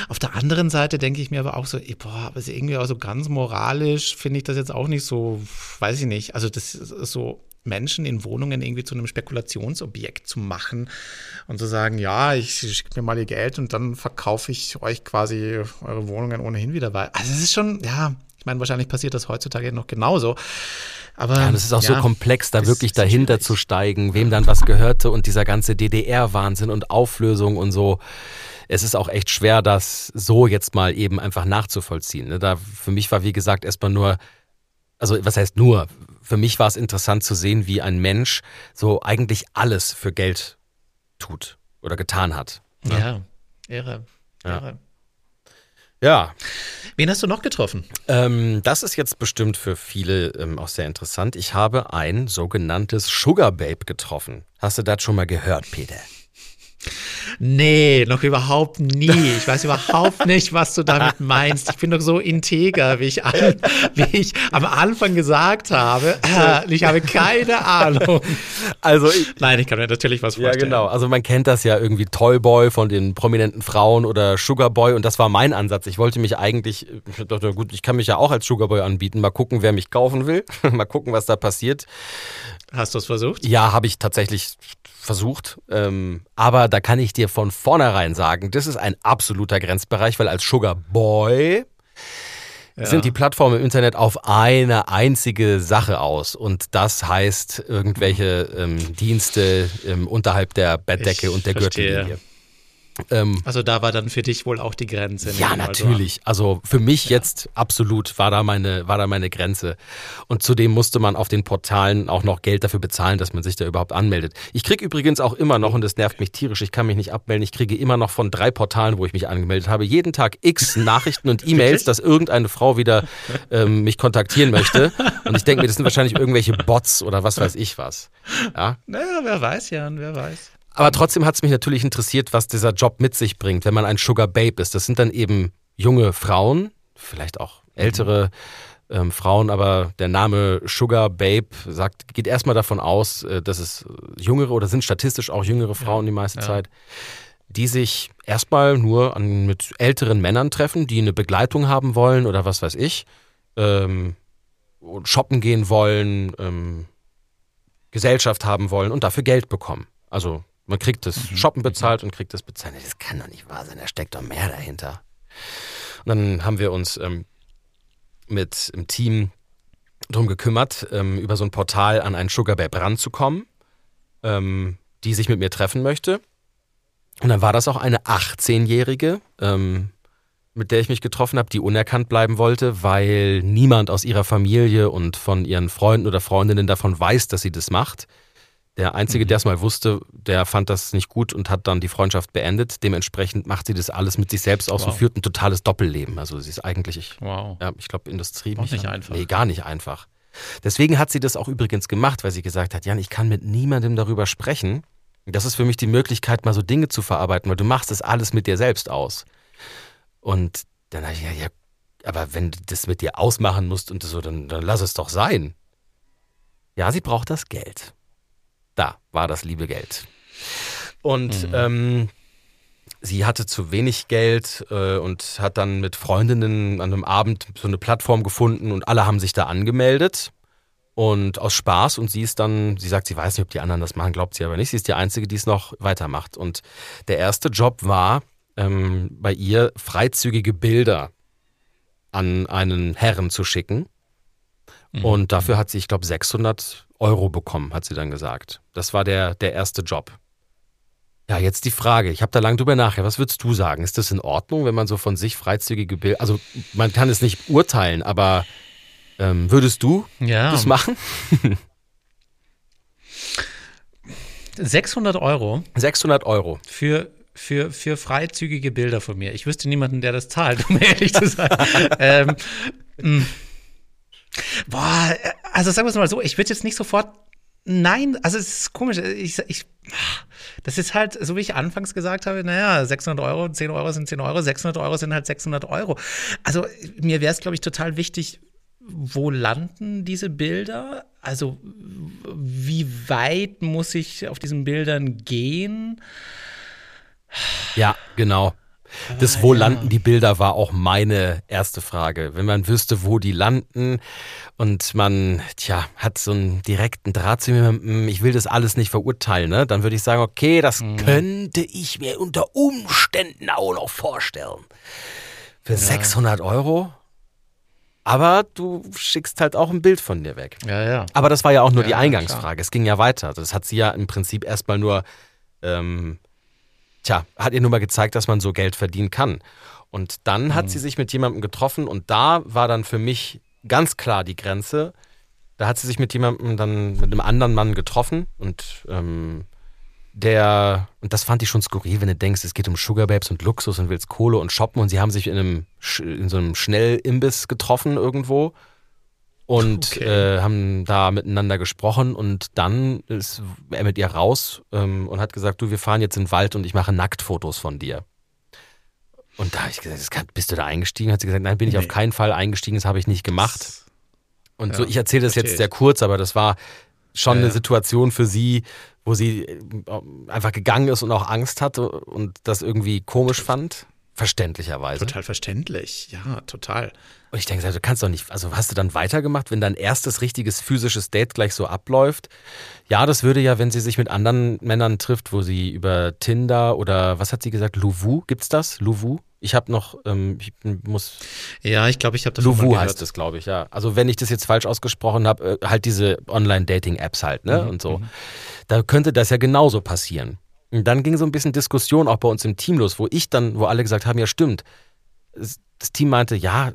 Auf der anderen Seite denke ich mir aber auch so, ey, boah, aber ist irgendwie auch so ganz moralisch finde ich das jetzt auch nicht so, weiß ich nicht. Also das ist so, Menschen in Wohnungen irgendwie zu einem Spekulationsobjekt zu machen und zu sagen, ja, ich schicke mir mal ihr Geld und dann verkaufe ich euch quasi eure Wohnungen ohnehin wieder weiter. Also es ist schon, ja, ich meine, wahrscheinlich passiert das heutzutage noch genauso. Aber Ja, und es ist auch so ja, komplex, da wirklich dahinter schwierig. zu steigen, wem dann was gehörte und dieser ganze DDR-Wahnsinn und Auflösung und so. Es ist auch echt schwer, das so jetzt mal eben einfach nachzuvollziehen. ne? Da für mich war, wie gesagt, erstmal nur, also was heißt nur? Für mich war es interessant zu sehen, wie ein Mensch so eigentlich alles für Geld tut oder getan hat. Ja, irre. Ja. irre. Ja, Wen hast du noch getroffen? Ähm, das ist jetzt bestimmt für viele ähm, auch sehr interessant. Ich habe ein sogenanntes Sugar Babe getroffen. Hast du das schon mal gehört, Peter? Nee, noch überhaupt nie. Ich weiß überhaupt nicht, was du damit meinst. Ich bin doch so integer, wie ich, an, wie ich am Anfang gesagt habe. Äh, ich habe keine Ahnung. Also ich, Nein, ich kann mir natürlich was ja vorstellen. genau. Also man kennt das ja irgendwie Toyboy von den prominenten Frauen oder Sugarboy und das war mein Ansatz. Ich wollte mich eigentlich, ich dachte, gut, ich kann mich ja auch als Sugarboy anbieten. Mal gucken, wer mich kaufen will. mal gucken, was da passiert. Hast du es versucht? Ja, habe ich tatsächlich versucht. Ähm, aber da kann ich dir von vornherein sagen, das ist ein absoluter Grenzbereich, weil als Sugar Boy Ja. sind die Plattformen im Internet auf eine einzige Sache aus. Und das heißt irgendwelche ähm, Dienste ähm, unterhalb der Bettdecke Ich und der verstehe. Gürtellinie. Ähm, Also da war dann für dich wohl auch die Grenze. ja, natürlich. Also für mich jetzt absolut war da meine, war da meine Grenze. Und zudem musste man auf den Portalen auch noch Geld dafür bezahlen, dass man sich da überhaupt anmeldet. Ich kriege übrigens auch immer noch, und das nervt mich tierisch, ich kann mich nicht abmelden, ich kriege immer noch von drei Portalen, wo ich mich angemeldet habe, jeden Tag x Nachrichten und E-Mails, dass irgendeine Frau wieder ähm, mich kontaktieren möchte. Und ich denke mir, das sind wahrscheinlich irgendwelche Bots oder was weiß ich was. Ja. Naja, wer weiß, Jan, wer weiß. Aber trotzdem hat es mich natürlich interessiert, was dieser Job mit sich bringt, wenn man ein Sugar Babe ist. Das sind dann eben junge Frauen, vielleicht auch ältere ähm, Frauen, aber der Name Sugar Babe sagt, geht erstmal davon aus, äh, dass es jüngere oder sind statistisch auch jüngere Frauen die meiste ja. Zeit, die sich erstmal nur an, mit älteren Männern treffen, die eine Begleitung haben wollen oder was weiß ich, ähm, shoppen gehen wollen, ähm, Gesellschaft haben wollen und dafür Geld bekommen. Also man kriegt das Shoppen bezahlt und kriegt das bezahlt. Das kann doch nicht wahr sein, da steckt doch mehr dahinter. Und dann haben wir uns ähm, mit im Team drum gekümmert, ähm, über so ein Portal an einen Sugar Babe ranzukommen, ähm, die sich mit mir treffen möchte. Und dann war das auch eine 18-Jährige, ähm, mit der ich mich getroffen habe, die unerkannt bleiben wollte, weil niemand aus ihrer Familie und von ihren Freunden oder Freundinnen davon weiß, dass sie das macht. Der Einzige, der es mal wusste, der fand das nicht gut und hat dann die Freundschaft beendet. Dementsprechend macht sie das alles mit sich selbst aus und Wow. führt ein totales Doppelleben. Also sie ist eigentlich, ich, Wow. ja, ich glaube, Industrie. Auch nicht einfach. Nee, gar nicht einfach. Deswegen hat sie das auch übrigens gemacht, weil sie gesagt hat, Jan, ich kann mit niemandem darüber sprechen. Das ist für mich die Möglichkeit, mal so Dinge zu verarbeiten, weil du machst das alles mit dir selbst aus. Und dann habe ich gesagt, ja, aber wenn du das mit dir ausmachen musst und so, dann, dann lass es doch sein. Ja, sie braucht das Geld. Da war das liebe Geld. Und ähm, sie hatte zu wenig Geld äh, und hat dann mit Freundinnen an einem Abend so eine Plattform gefunden und alle haben sich da angemeldet. Und aus Spaß und sie ist dann, sie sagt, sie weiß nicht, ob die anderen das machen, glaubt sie aber nicht. Sie ist die Einzige, die es noch weitermacht. Und der erste Job war ähm, bei ihr, freizügige Bilder an einen Herren zu schicken. Und dafür hat sie, ich glaube, 600 Euro bekommen, hat sie dann gesagt. Das war der, der erste Job. Ja, jetzt die Frage. Ich habe da lange drüber nachgedacht. Was würdest du sagen? Ist das in Ordnung, wenn man so von sich freizügige Bilder, also man kann es nicht urteilen, aber ähm, würdest du Ja. das machen? 600 Euro 600 Euro. für, für, für freizügige Bilder von mir. Ich wüsste niemanden, der das zahlt, um ehrlich zu sein. ähm, mh. Boah, also sagen wir es mal so, ich würde jetzt nicht sofort. Nein, also es ist komisch. Ich, ich, das ist halt, so wie ich anfangs gesagt habe, naja, 600 Euro, 10 Euro sind 10 Euro, 600 Euro sind halt 600 Euro. Also mir wäre es, glaube ich, total wichtig, wo landen diese Bilder? Also wie weit muss ich auf diesen Bildern gehen? Ja, genau. Das, wo landen die Bilder, war auch meine erste Frage. Wenn man wüsste, wo die landen und man, tja, hat so einen direkten Draht zu jemandem, ich will das alles nicht verurteilen, ne? dann würde ich sagen, okay, das könnte ich mir unter Umständen auch noch vorstellen. Für 600 Euro? Aber du schickst halt auch ein Bild von dir weg. Ja, ja. Aber das war ja auch nur Ja, die ja, Eingangsfrage. Es ging ja weiter. Das hat sie ja im Prinzip erstmal nur, ähm, tja, hat ihr nur mal gezeigt, dass man so Geld verdienen kann. Und dann hat sie sich mit jemandem getroffen und da war dann für mich ganz klar die Grenze. Da hat sie sich mit jemandem dann, mit einem anderen Mann getroffen und ähm, der, und das fand ich schon skurril, wenn du denkst, es geht um Sugar Babes und Luxus und willst Kohle und shoppen und sie haben sich in einem, in so einem Schnellimbiss getroffen irgendwo und Okay. äh, haben da miteinander gesprochen und dann ist er mit ihr raus ähm, und hat gesagt, du, wir fahren jetzt in den Wald und ich mache Nacktfotos von dir. Und da habe ich gesagt, kann, bist du da eingestiegen? Hat sie gesagt, nein, bin ich Nee. auf keinen Fall eingestiegen, das habe ich nicht gemacht. Und so, Ja, ich erzähle das jetzt ich. sehr kurz, aber das war schon Ja, eine. Situation für sie, wo sie äh, einfach gegangen ist und auch Angst hatte und das irgendwie komisch fand. Verständlicherweise. Total verständlich, ja, total. Und ich denke, du kannst doch nicht, also hast du dann weitergemacht, wenn dein erstes richtiges physisches Date gleich so abläuft? Ja, das würde ja, wenn sie sich mit anderen Männern trifft, wo sie über Tinder oder was hat sie gesagt, Louvu, gibt's das? Louvu? Ich habe noch, ähm, ich muss. Ja, ich glaube, ich habe das Louvu heißt das, glaube ich, ja. Also wenn ich das jetzt falsch ausgesprochen habe, äh, halt diese Online-Dating-Apps halt, ne? Mhm, und so. mhm. Da könnte das ja genauso passieren. Und dann ging so ein bisschen Diskussion auch bei uns im Team los, wo ich dann, wo alle gesagt haben, ja stimmt. Das Team meinte, ja,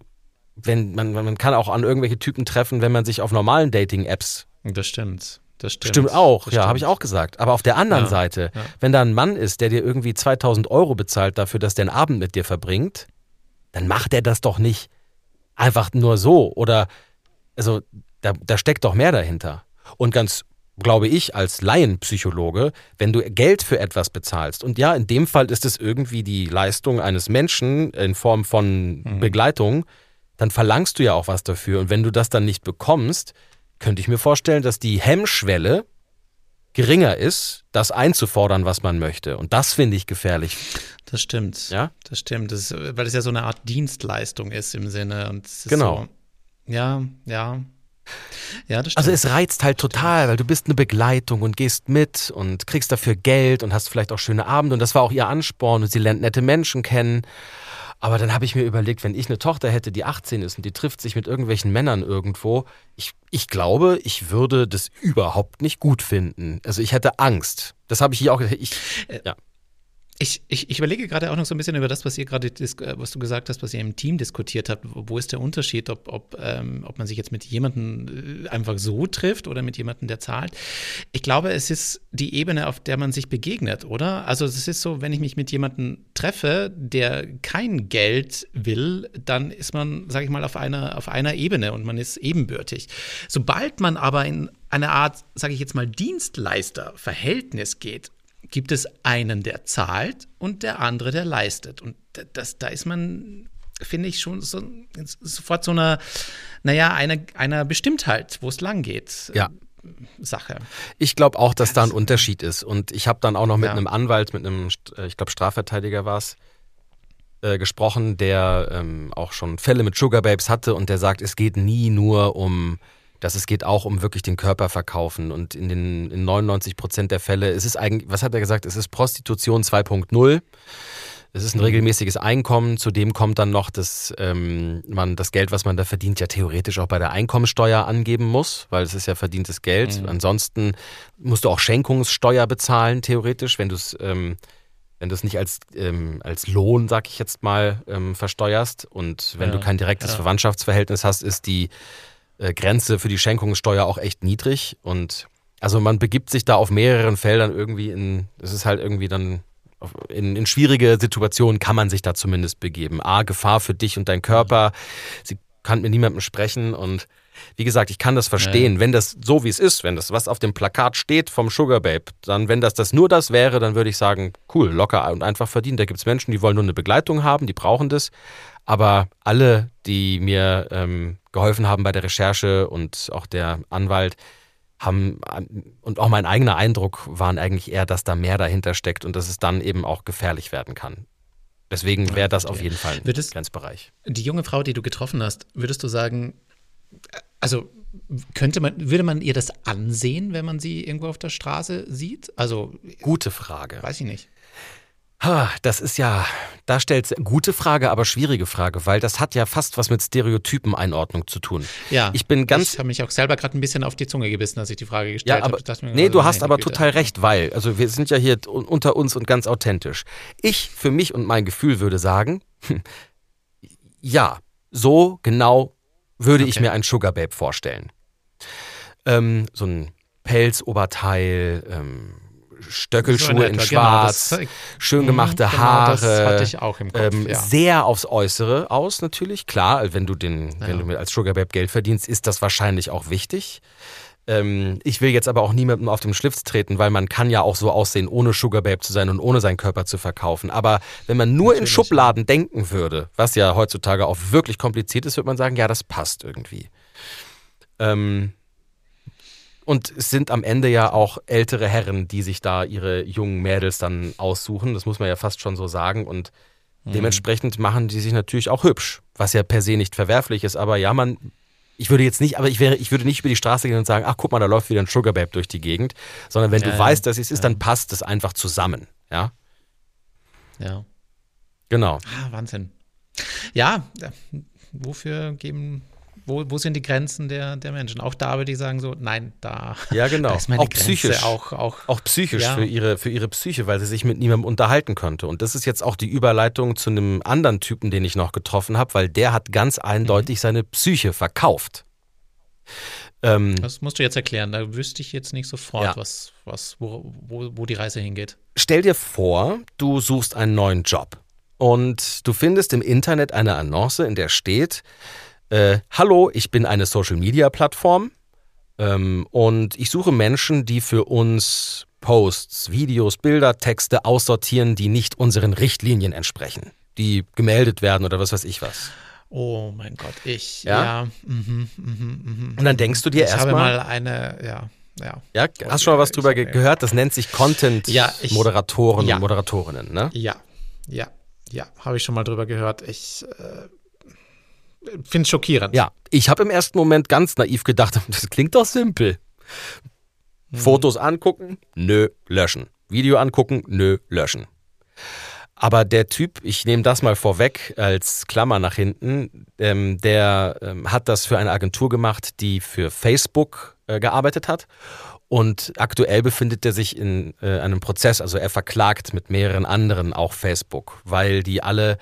wenn man, man kann auch an irgendwelche Typen treffen, wenn man sich auf normalen Dating-Apps Das stimmt. Das stimmt. Stimmt auch, Das ja, habe ich auch gesagt. Aber auf der anderen Ja, Seite, ja. wenn da ein Mann ist, der dir irgendwie 2000 Euro bezahlt dafür, dass der einen Abend mit dir verbringt, dann macht er das doch nicht einfach nur so. Oder, also, da, da steckt doch mehr dahinter. Und ganz, glaube ich, als Laienpsychologe, wenn du Geld für etwas bezahlst, und ja, in dem Fall ist es irgendwie die Leistung eines Menschen in Form von Mhm. Begleitung, dann verlangst du ja auch was dafür. Und wenn du das dann nicht bekommst, könnte ich mir vorstellen, dass die Hemmschwelle geringer ist, das einzufordern, was man möchte. Und das finde ich gefährlich. Das stimmt. Ja? Das stimmt. Das ist, weil es ja so eine Art Dienstleistung ist im Sinne. Und Genau. So, ja, ja. Ja, das stimmt. Also es reizt halt total, weil du bist eine Begleitung und gehst mit und kriegst dafür Geld und hast vielleicht auch schöne Abende. Und das war auch ihr Ansporn und sie lernt nette Menschen kennen. Aber dann habe ich mir überlegt, wenn ich eine Tochter hätte, die 18 ist und die trifft sich mit irgendwelchen Männern irgendwo, ich, ich glaube, ich würde das überhaupt nicht gut finden. Also ich hätte Angst. Das habe ich hier auch. Ich, ja. Ich, ich, ich überlege gerade auch noch so ein bisschen über das, was ihr gerade, äh, was du gesagt hast, was ihr im Team diskutiert habt. Wo wo ist der Unterschied, ob, ob, ähm, ob man sich jetzt mit jemandem äh, einfach so trifft oder mit jemandem, der zahlt? Ich glaube, es ist die Ebene, auf der man sich begegnet, oder? Also es ist so, wenn ich mich mit jemandem treffe, der kein Geld will, dann ist man, sage ich mal, auf einer, auf einer Ebene und man ist ebenbürtig. Sobald man aber in eine Art, sage ich jetzt mal, Dienstleister-Verhältnis geht, gibt es einen, der zahlt und der andere, der leistet. Und da- das, da ist man, finde ich, schon so, sofort so einer, naja, einer, einer Bestimmtheit, wo es lang geht. Ja. Sache. Ich glaube auch, dass da ein Unterschied ist. Und ich habe dann auch noch mit Ja. einem Anwalt, mit einem, äh, ich glaube, Strafverteidiger war es, äh, gesprochen, der ähm, auch schon Fälle mit Sugar Babes hatte und der sagt, es geht nie nur um, dass es geht auch um wirklich den Körper verkaufen. Und in den in 99 Prozent der Fälle ist es eigentlich, was hat er gesagt, es ist Prostitution 2.0. Es ist ein regelmäßiges Einkommen, zudem kommt dann noch, dass ähm, man das Geld, was man da verdient, ja theoretisch auch bei der Einkommensteuer angeben muss, weil es ist ja verdientes Geld. Ansonsten musst du auch Schenkungssteuer bezahlen, theoretisch, wenn du es ähm, wenn du es nicht als, ähm, als Lohn, sag ich jetzt mal, ähm, versteuerst und wenn Ja, du kein direktes ja. Verwandtschaftsverhältnis hast, ist die äh, Grenze für die Schenkungssteuer auch echt niedrig und also man begibt sich da auf mehreren Feldern irgendwie in, es ist halt irgendwie dann in, in schwierige Situationen kann man sich da zumindest begeben. A, Gefahr für dich und dein Körper. Sie kann mit niemandem sprechen und wie gesagt, ich kann das verstehen. Wenn das so wie es ist, wenn das was auf dem Plakat steht vom Sugar Babe, dann wenn das das nur das wäre, dann würde ich sagen, cool, locker und einfach verdient. Da gibt es Menschen, die wollen nur eine Begleitung haben, die brauchen das. Aber alle, die mir ähm, geholfen haben bei der Recherche und auch der Anwalt, haben und auch mein eigener Eindruck waren eigentlich eher, dass da mehr dahinter steckt und dass es dann eben auch gefährlich werden kann. Deswegen wäre das auf jeden Fall ein Wird es- Grenzbereich. Die junge Frau, die du getroffen hast, würdest du sagen, also könnte man, würde man ihr das ansehen, wenn man sie irgendwo auf der Straße sieht? Also, Gute Frage. weiß ich nicht. Ha, Das ist ja, da stellt gute Frage, aber schwierige Frage, weil das hat ja fast was mit Stereotypeneinordnung zu tun. Ja. Ich bin ganz Ich habe mich auch selber gerade ein bisschen auf die Zunge gebissen, als ich die Frage gestellt Ja, habe. Ich nee, gerade, du hast aber Güte. total recht, weil, also wir sind ja hier un- unter uns und ganz authentisch. Ich für mich und mein Gefühl würde sagen, ja, so genau würde ich Okay. mir ein Sugar Babe vorstellen. Ähm, so ein Pelzoberteil, ähm, Stöckelschuhe in, etwa, Schwarz, genau, das- schön gemachte Mhm, genau, Haare. das hatte ich auch im Kopf, ähm, ja. Sehr aufs Äußere aus natürlich, klar. Wenn du den, Ja. wenn du als Sugar Babe Geld verdienst, ist das wahrscheinlich auch wichtig. Ähm, ich will jetzt aber auch niemandem auf den Schlips treten, weil man kann ja auch so aussehen, ohne Sugar Babe zu sein und ohne seinen Körper zu verkaufen. Aber wenn man nur in Natürlich, Schubladen denken würde, was ja heutzutage auch wirklich kompliziert ist, würde man sagen, ja, das passt irgendwie. Ähm, und es sind am Ende ja auch ältere Herren, die sich da ihre jungen Mädels dann aussuchen. Das muss man ja fast schon so sagen. Und Dementsprechend machen die sich natürlich auch hübsch, was ja per se nicht verwerflich ist, aber ja, man, ich würde jetzt nicht, aber ich wäre, ich würde nicht über die Straße gehen und sagen, ach guck mal, da läuft wieder ein Sugar Babe durch die Gegend, sondern wenn Ja, du ja. weißt, dass es ist, Ja. dann passt es einfach zusammen, ja, Ja. genau. Ah, Wahnsinn. Ja, wofür geben, wo, wo sind die Grenzen der, der Menschen? Auch da würde ich sagen, so, nein, da, Ja, genau. da ist meine Auch Grenze psychisch. auch, auch, Auch psychisch Ja. für, ihre, für ihre Psyche, weil sie sich mit niemandem unterhalten konnte. Und das ist jetzt auch die Überleitung zu einem anderen Typen, den ich noch getroffen habe, weil der hat ganz eindeutig seine Psyche verkauft. Ähm, Das musst du jetzt erklären. Da wüsste ich jetzt nicht sofort, Ja. was, was, wo, wo, wo die Reise hingeht. stell dir vor, du suchst einen neuen Job und du findest im Internet eine Annonce, in der steht, äh, hallo, ich bin eine Social-Media-Plattform ähm, und ich suche Menschen, die für uns Posts, Videos, Bilder, Texte aussortieren, die nicht unseren Richtlinien entsprechen, die gemeldet werden oder was weiß ich was. Oh mein Gott, ich, Ja? ja. mhm, mhm, mhm. Und dann denkst du dir ich habe erstmal, mal eine, ja, ja. ja, hast schon mal was drüber habe- ge gehört? Das nennt sich Content-Moderatoren ja. und Moderatorinnen, ne? Ja, ja, ja, habe ich schon mal drüber gehört. Ich äh, finde es schockierend. Ja, ich habe im ersten Moment ganz naiv gedacht, das klingt doch simpel. Fotos angucken, nö, löschen. Video angucken, nö, löschen. Aber der Typ, ich nehme das mal vorweg als Klammer nach hinten, ähm, der ähm, hat das für eine Agentur gemacht, die für Facebook äh, gearbeitet hat. Und aktuell befindet er sich in äh, einem Prozess, also er verklagt mit mehreren anderen auch Facebook, weil die alle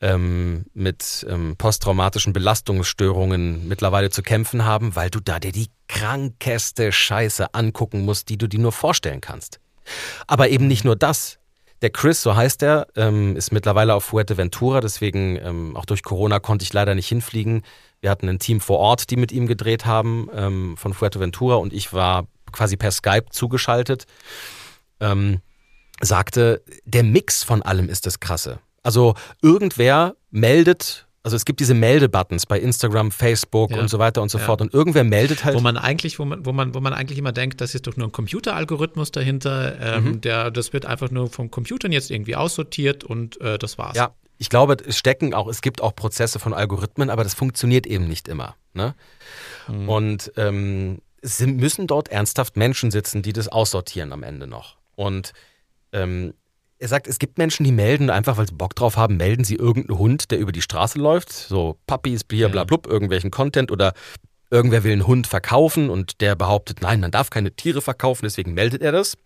ähm, mit ähm, posttraumatischen Belastungsstörungen mittlerweile zu kämpfen haben, weil du da dir die krankeste Scheiße angucken musst, die du dir nur vorstellen kannst. Aber eben nicht nur das. Der Chris, so heißt er, ähm, ist mittlerweile auf Fuerteventura, deswegen ähm, auch durch Corona konnte ich leider nicht hinfliegen. Wir hatten ein Team vor Ort, die mit ihm gedreht haben ähm, von Fuerteventura und ich war quasi per Skype zugeschaltet. Ähm, sagte, der Mix von allem ist das Krasse. Also irgendwer meldet, also es gibt diese Meldebuttons bei Instagram, Facebook Ja. und so weiter und so Ja. fort und irgendwer meldet halt. Wo man eigentlich, wo man, wo man, wo man eigentlich immer denkt, das ist doch nur ein Computeralgorithmus dahinter. Ähm, Mhm. der, das wird einfach nur vom Computern jetzt irgendwie aussortiert und äh, das war's. Ja, ich glaube, es stecken auch, es gibt auch Prozesse von Algorithmen, aber das funktioniert eben nicht immer. Ne? Und ähm, es müssen dort ernsthaft Menschen sitzen, die das aussortieren am Ende noch. Und ähm, er sagt, es gibt Menschen, die melden einfach, weil sie Bock drauf haben, melden sie irgendeinen Hund, der über die Straße läuft, so Puppies, Bier, bla, Ja. blub, irgendwelchen Content oder irgendwer will einen Hund verkaufen und der behauptet, nein, man darf keine Tiere verkaufen, deswegen meldet er das.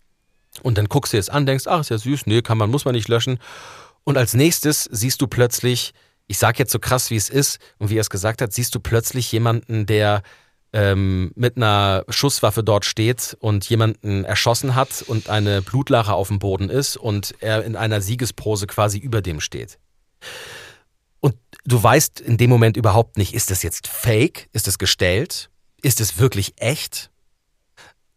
Und dann guckst du es an, denkst, ach, ist ja süß, nee, kann man, muss man nicht löschen. Und als nächstes siehst du plötzlich, ich sag jetzt so krass, wie es ist und wie er es gesagt hat, siehst du plötzlich jemanden, der ähm, mit einer Schusswaffe dort steht und jemanden erschossen hat und eine Blutlache auf dem Boden ist und er in einer Siegespose quasi über dem steht. Und du weißt in dem Moment überhaupt nicht, ist das jetzt fake? Ist das gestellt? Ist es wirklich echt?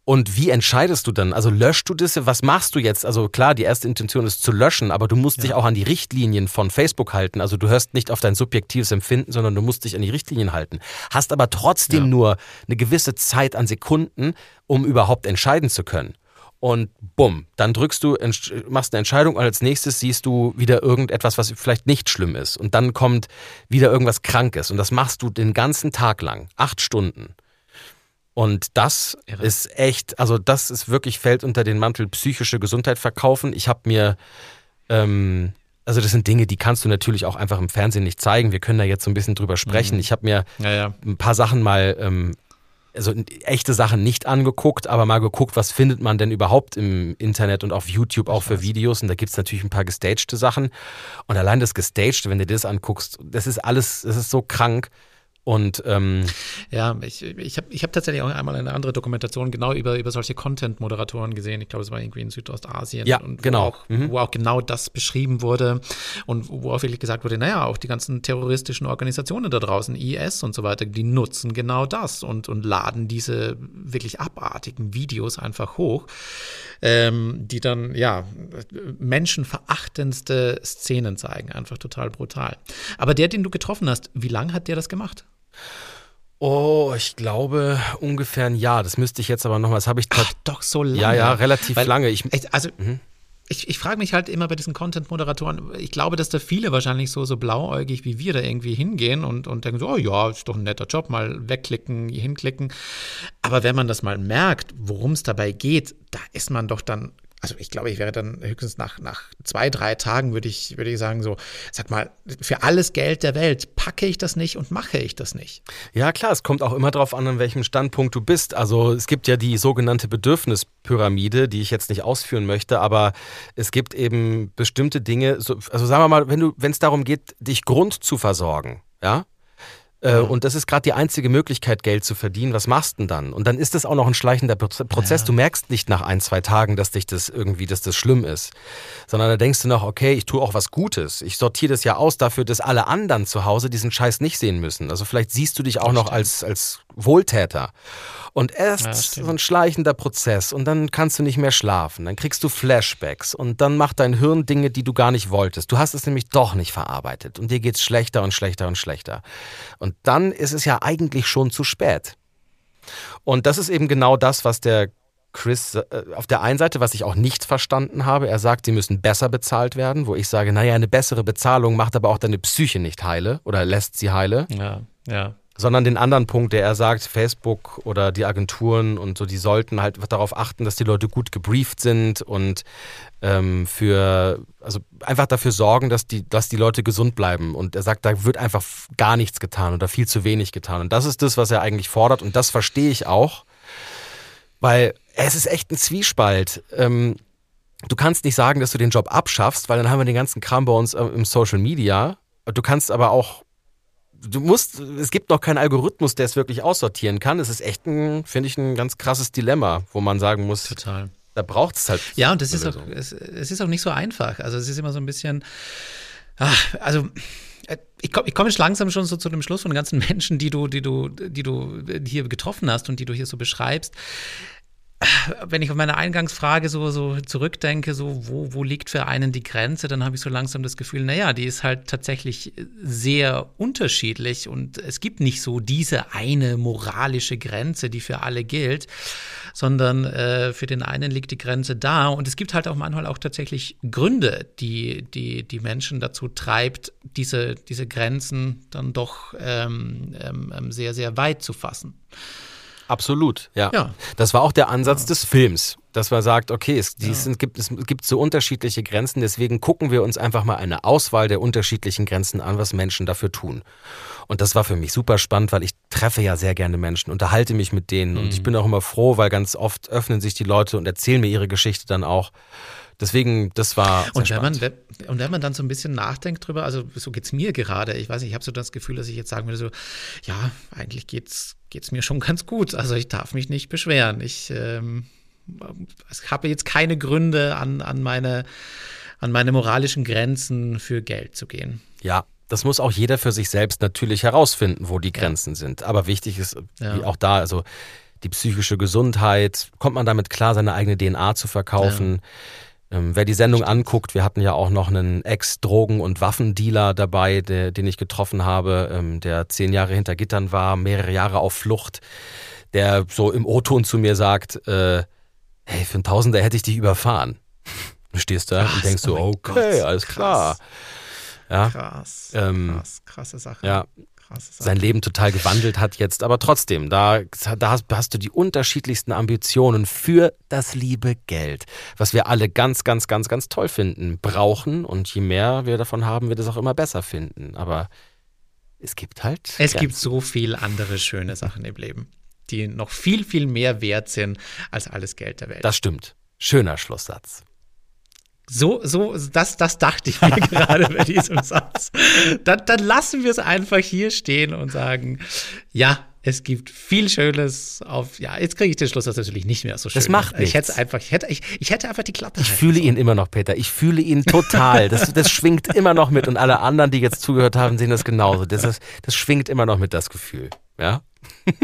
Und wie entscheidest du dann? Also löscht du das? Was machst du jetzt? Also klar, die erste Intention ist zu löschen, aber du musst dich auch an die Richtlinien von Facebook halten. Also du hörst nicht auf dein subjektives Empfinden, sondern du musst dich an die Richtlinien halten. Hast aber trotzdem Ja. nur eine gewisse Zeit an Sekunden, um überhaupt entscheiden zu können. Und bumm, dann drückst du, machst eine Entscheidung und als nächstes siehst du wieder irgendetwas, was vielleicht nicht schlimm ist. Und dann kommt wieder irgendwas Krankes. Und das machst du den ganzen Tag lang. Acht Stunden. Und das Irre. ist echt, also das ist wirklich, fällt unter den Mantel psychische Gesundheit verkaufen. Ich habe mir, ähm, also das sind Dinge, die kannst du natürlich auch einfach im Fernsehen nicht zeigen. Wir können da jetzt so ein bisschen drüber sprechen. Mhm. Ich habe mir Ja, ja. ein paar Sachen mal, ähm, also echte Sachen nicht angeguckt, aber mal geguckt, was findet man denn überhaupt im Internet und auf YouTube auch für Videos. Und da gibt es natürlich ein paar gestagte Sachen. Und allein das gestagte, wenn du dir das anguckst, das ist alles, das ist so krank. Und ähm, Ja, ich, ich habe ich hab tatsächlich auch einmal eine andere Dokumentation genau über, über solche Content-Moderatoren gesehen. Ich glaube, es war irgendwie in Südostasien. Ja, und wo genau. Auch, Mhm. Wo auch genau das beschrieben wurde und wo auch wirklich gesagt wurde, naja, auch die ganzen terroristischen Organisationen da draußen, IS und so weiter, die nutzen genau das und, und laden diese wirklich abartigen Videos einfach hoch, ähm, die dann, ja, menschenverachtendste Szenen zeigen. Einfach total brutal. Aber der, den du getroffen hast, wie lange hat der das gemacht? Oh, ich glaube ungefähr ein Jahr. Das müsste ich jetzt aber nochmal, das habe ich Ach, doch so lange. ja, ja, relativ Weil- lange. Ich, Echt, also, ich, ich frage mich halt immer bei diesen Content-Moderatoren, ich glaube, dass da viele wahrscheinlich so, so blauäugig wie wir da irgendwie hingehen und, und denken so, oh ja, ist doch ein netter Job, mal wegklicken, hinklicken. Aber wenn man das mal merkt, worum es dabei geht, da ist man doch dann also ich glaube, ich wäre dann höchstens nach, nach zwei, drei Tagen, würde ich, würde ich sagen, so, sag mal, für alles Geld der Welt packe ich das nicht und mache ich das nicht. Ja, klar, es kommt auch immer darauf an, an welchem Standpunkt du bist. Also es gibt ja die sogenannte Bedürfnispyramide, die ich jetzt nicht ausführen möchte, aber es gibt eben bestimmte Dinge, also sagen wir mal, wenn du, wenn es darum geht, dich Grund zu versorgen, ja, äh, und das ist gerade die einzige Möglichkeit, Geld zu verdienen. Was machst du denn dann? Und dann ist das auch noch ein schleichender Prozess. Ja. Du merkst nicht nach ein, zwei Tagen, dass dich das irgendwie, dass das schlimm ist. Sondern da denkst du noch, okay, ich tue auch was Gutes. Ich sortiere das ja aus dafür, dass alle anderen zu Hause diesen Scheiß nicht sehen müssen. Also vielleicht siehst du dich auch das noch als, als Wohltäter. Und erst ja, so ein schleichender Prozess und dann kannst du nicht mehr schlafen. Dann kriegst du Flashbacks und dann macht dein Hirn Dinge, die du gar nicht wolltest. Du hast es nämlich doch nicht verarbeitet und dir geht's schlechter und schlechter und schlechter. Und dann ist es ja eigentlich schon zu spät. Und das ist eben genau das, was der Chris äh, auf der einen Seite, was ich auch nicht verstanden habe, er sagt, sie müssen besser bezahlt werden, wo ich sage, naja, eine bessere Bezahlung macht aber auch deine Psyche nicht heile oder lässt sie heile. Ja, ja sondern den anderen Punkt, der er sagt, Facebook oder die Agenturen und so, die sollten halt darauf achten, dass die Leute gut gebrieft sind und ähm, für, also einfach dafür sorgen, dass die, dass die Leute gesund bleiben. Und er sagt, da wird einfach gar nichts getan oder viel zu wenig getan. Und das ist das, was er eigentlich fordert und das verstehe ich auch, weil es ist echt ein Zwiespalt. Ähm, du kannst nicht sagen, dass du den Job abschaffst, weil dann haben wir den ganzen Kram bei uns äh, im Social Media. Du kannst aber auch du musst, es gibt noch keinen Algorithmus, der es wirklich aussortieren kann. Es ist echt ein, finde ich, ein ganz krasses Dilemma, wo man sagen muss, total. Da braucht es halt. Ja, und das ist auch, es, es, ist auch nicht so einfach. Also es ist immer so ein bisschen, ach, also äh, ich komme ich komm jetzt langsam schon so zu dem Schluss von den ganzen Menschen, die du, die du, die du hier getroffen hast und die du hier so beschreibst wenn ich auf meine Eingangsfrage so, so zurückdenke, so wo, wo liegt für einen die Grenze, dann habe ich so langsam das Gefühl, naja, die ist halt tatsächlich sehr unterschiedlich und es gibt nicht so diese eine moralische Grenze, die für alle gilt, sondern äh, für den einen liegt die Grenze da und es gibt halt auch manchmal auch tatsächlich Gründe, die die, die Menschen dazu treibt, diese, diese Grenzen dann doch ähm, ähm, sehr, sehr weit zu fassen. Absolut, ja. ja. Das war auch der Ansatz ja. des Films, dass man sagt, okay, es, ja. sind, gibt, es gibt so unterschiedliche Grenzen, deswegen gucken wir uns einfach mal eine Auswahl der unterschiedlichen Grenzen an, was Menschen dafür tun. Und das war für mich super spannend, weil ich treffe ja sehr gerne Menschen, unterhalte mich mit denen mhm. und ich mhm. bin auch immer froh, weil ganz oft öffnen sich die Leute und erzählen mir ihre Geschichte dann auch. Deswegen, das war. Und wenn, man, und wenn man dann so ein bisschen nachdenkt drüber, also so geht es mir gerade, ich weiß nicht, ich habe so das Gefühl, dass ich jetzt sagen würde, so, ja, eigentlich geht's, geht's mir schon ganz gut. Also ich darf mich nicht beschweren. Ich ähm, habe jetzt keine Gründe, an, an, meine, an meine moralischen Grenzen für Geld zu gehen. Ja, das muss auch jeder für sich selbst natürlich herausfinden, wo die Grenzen ja. sind. Aber wichtig ist, ja. auch da, also die psychische Gesundheit, kommt man damit klar, seine eigene DNA zu verkaufen? Ja ähm, wer die Sendung anguckt, wir hatten ja auch noch einen Ex-Drogen- und Waffendealer dabei, der, den ich getroffen habe, ähm, der zehn Jahre hinter Gittern war, mehrere Jahre auf Flucht, der so im O-Ton zu mir sagt, äh, hey, für einen Tausender hätte ich dich überfahren. Du stehst da krass, und denkst so, oh okay, Gott, alles krass. klar. Ja, krass, ähm, krass, krasse Sache. Ja, sein Leben total gewandelt hat jetzt. Aber trotzdem, da, da hast, hast, du die unterschiedlichsten Ambitionen für das liebe Geld, was wir alle ganz, ganz, ganz, ganz toll finden, brauchen. Und je mehr wir davon haben, wird es auch immer besser finden. Aber es gibt halt. Es Grenzen. gibt so viele andere schöne Sachen im Leben, die noch viel, viel mehr wert sind als alles Geld der Welt. Das stimmt. Schöner Schlusssatz. So, so, das, das dachte ich mir gerade bei diesem Satz. Dann, dann lassen wir es einfach hier stehen und sagen, ja, es gibt viel Schönes auf, ja, jetzt kriege ich den Schluss das natürlich nicht mehr so schön. Das macht nichts. Ich hätte einfach, ich hätte, ich, ich hätte einfach die Klappe. Ich fühle ihn immer noch, Peter. Ich fühle ihn total. Das, das schwingt immer noch mit und alle anderen, die jetzt zugehört haben, sehen das genauso. Das, ist, das schwingt immer noch mit, das Gefühl. Ja?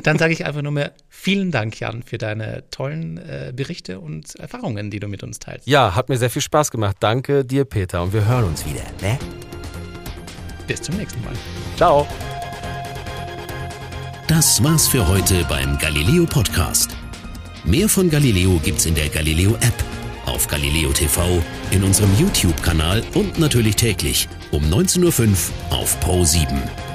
Dann sage ich einfach nur mehr vielen Dank, Jan, für deine tollen äh, Berichte und Erfahrungen, die du mit uns teilst. Ja, hat mir sehr viel Spaß gemacht. Danke dir, Peter. Und wir hören uns wieder. Ne? Bis zum nächsten Mal. Ciao. Das war's für heute beim Galileo Podcast. Mehr von Galileo gibt's in der Galileo App auf Galileo TV, in unserem YouTube-Kanal und natürlich täglich um 19.05 Uhr auf Pro 7.